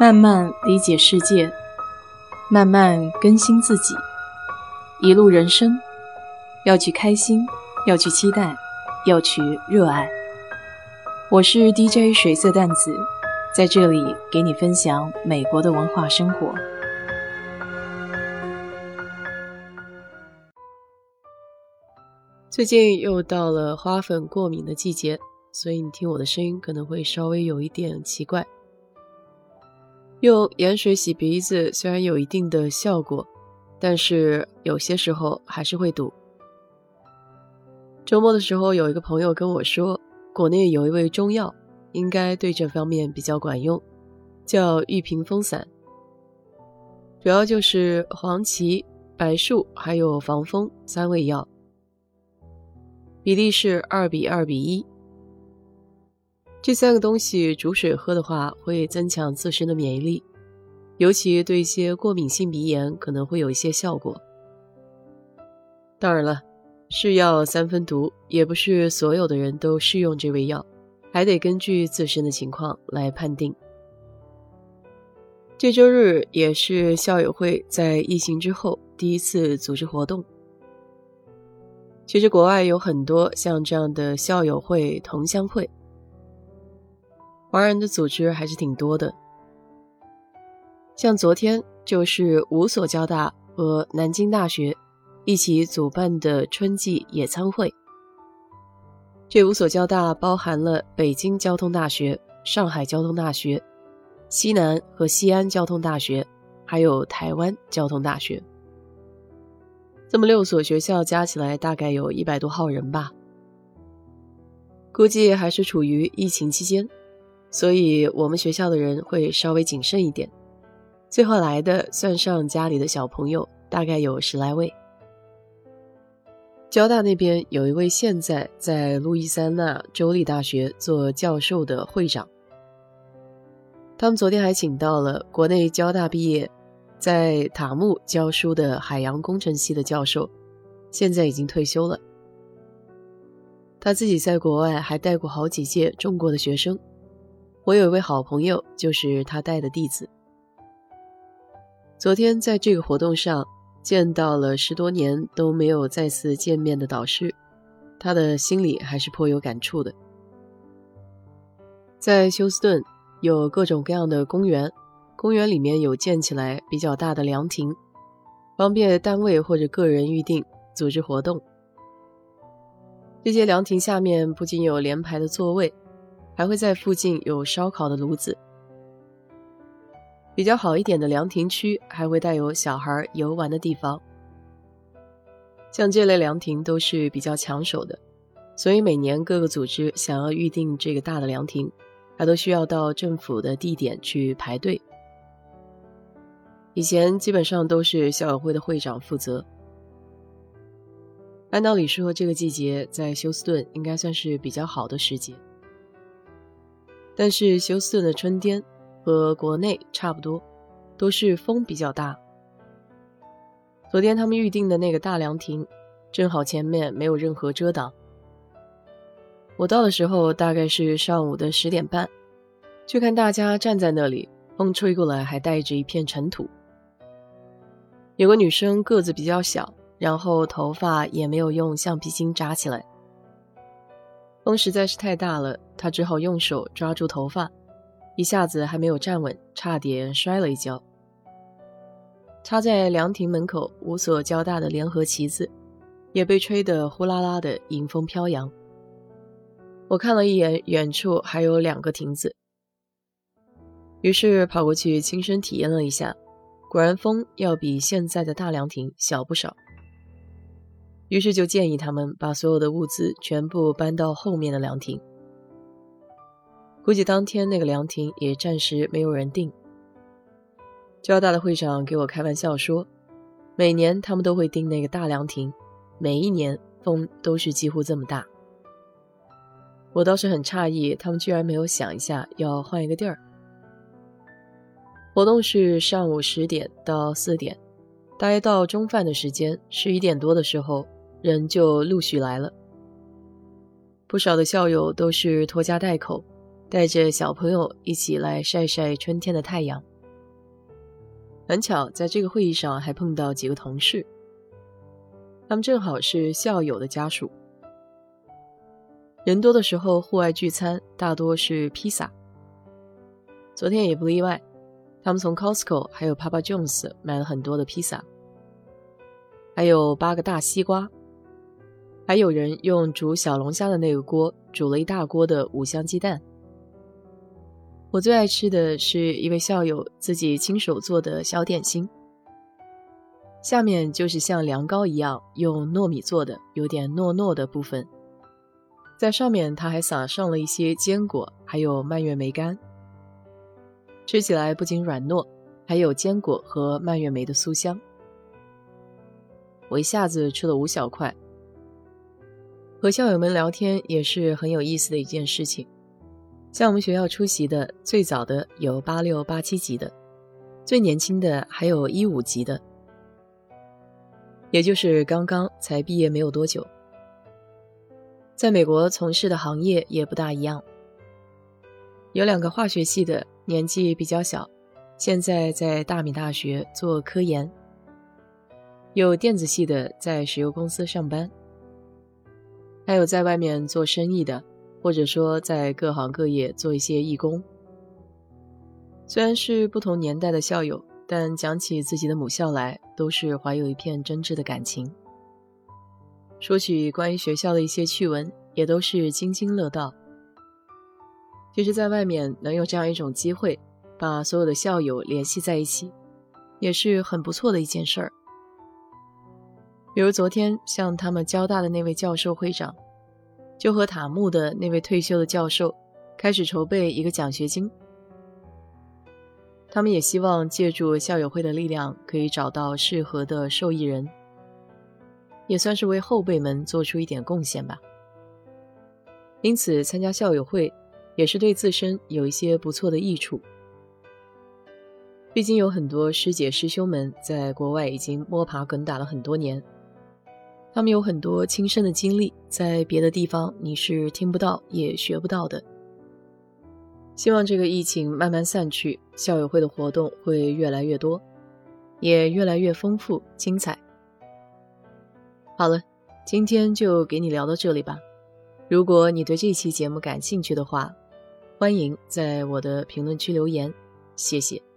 慢慢理解世界，慢慢更新自己。一路人生，要去开心，要去期待，要去热爱。我是 DJ 水色淡子，在这里给你分享美国的文化生活。最近又到了花粉过敏的季节，所以你听我的声音可能会稍微有一点奇怪。用盐水洗鼻子虽然有一定的效果，但是有些时候还是会堵。周末的时候，有一个朋友跟我说，国内有一味中药，应该对这方面比较管用，叫玉屏风散，主要就是黄芪、白术还有防风三味药，比例是二比二比一。这三个东西煮水喝的话，会增强自身的免疫力，尤其对一些过敏性鼻炎可能会有一些效果。当然了，是药三分毒，也不是所有的人都适用这味药，还得根据自身的情况来判定。这周日也是校友会在疫情之后第一次组织活动。其实国外有很多像这样的校友会、同乡会。华人的组织还是挺多的，像昨天就是五所交大和南京大学一起主办的春季野餐会。这五所交大包含了北京交通大学、上海交通大学、西南和西安交通大学，还有台湾交通大学。这么六所学校加起来大概有一百多号人吧，估计还是处于疫情期间。所以，我们学校的人会稍微谨慎一点。最后来的，算上家里的小朋友，大概有十来位。交大那边有一位现在在路易斯安那州立大学做教授的会长，他们昨天还请到了国内交大毕业，在塔木教书的海洋工程系的教授，现在已经退休了。他自己在国外还带过好几届中国的学生。我有一位好朋友，就是他带的弟子。昨天在这个活动上见到了十多年都没有再次见面的导师，他的心里还是颇有感触的。在休斯顿有各种各样的公园，公园里面有建起来比较大的凉亭，方便单位或者个人预定组织活动。这些凉亭下面不仅有连排的座位。还会在附近有烧烤的炉子，比较好一点的凉亭区还会带有小孩游玩的地方。像这类凉亭都是比较抢手的，所以每年各个组织想要预定这个大的凉亭，还都需要到政府的地点去排队。以前基本上都是校友会的会长负责。按道理说，这个季节在休斯顿应该算是比较好的时节。但是休斯顿的春天和国内差不多，都是风比较大。昨天他们预定的那个大凉亭，正好前面没有任何遮挡。我到的时候大概是上午的十点半，就看大家站在那里，风吹过来还带着一片尘土。有个女生个子比较小，然后头发也没有用橡皮筋扎起来。风实在是太大了，他只好用手抓住头发，一下子还没有站稳，差点摔了一跤。插在凉亭门口五所交大的联合旗子，也被吹得呼啦啦的迎风飘扬。我看了一眼远处还有两个亭子，于是跑过去亲身体验了一下，果然风要比现在的大凉亭小不少。于是就建议他们把所有的物资全部搬到后面的凉亭。估计当天那个凉亭也暂时没有人订。交大的会长给我开玩笑说，每年他们都会订那个大凉亭，每一年风都是几乎这么大。我倒是很诧异，他们居然没有想一下要换一个地儿。活动是上午十点到四点，大约到中饭的时间，十一点多的时候。人就陆续来了，不少的校友都是拖家带口，带着小朋友一起来晒晒春天的太阳。很巧，在这个会议上还碰到几个同事，他们正好是校友的家属。人多的时候，户外聚餐大多是披萨。昨天也不例外，他们从 Costco 还有 Papa John's 买了很多的披萨，还有八个大西瓜，还有人用煮小龙虾的那个锅煮了一大锅的五香鸡蛋。我最爱吃的是一位校友自己亲手做的小点心，下面就是像凉糕一样用糯米做的，有点糯糯的部分。在上面，他还撒上了一些坚果，还有蔓越莓干。吃起来不仅软糯，还有坚果和蔓越莓的酥香。我一下子吃了五小块。和校友们聊天也是很有意思的一件事情。像我们学校出席的最早的有八六八七级的，最年轻的还有一五级的，也就是刚刚才毕业没有多久。在美国从事的行业也不大一样，有两个化学系的年纪比较小，现在在大米大学做科研；有电子系的在石油公司上班，还有在外面做生意的，或者说在各行各业做一些义工。虽然是不同年代的校友，但讲起自己的母校来，都是怀有一片真挚的感情。说起关于学校的一些趣闻，也都是津津乐道。其实，在外面能有这样一种机会，把所有的校友联系在一起，也是很不错的一件事儿。比如昨天，向他们交大的那位教授会长，就和塔木的那位退休的教授开始筹备一个奖学金。他们也希望借助校友会的力量，可以找到适合的受益人。也算是为后辈们做出一点贡献吧。因此，参加校友会也是对自身有一些不错的益处。毕竟有很多师姐师兄们在国外已经摸爬滚打了很多年，他们有很多亲身的经历，在别的地方你是听不到也学不到的。希望这个疫情慢慢散去，校友会的活动会越来越多，也越来越丰富精彩。好了，今天就给你聊到这里吧。如果你对这期节目感兴趣的话，欢迎在我的评论区留言，谢谢。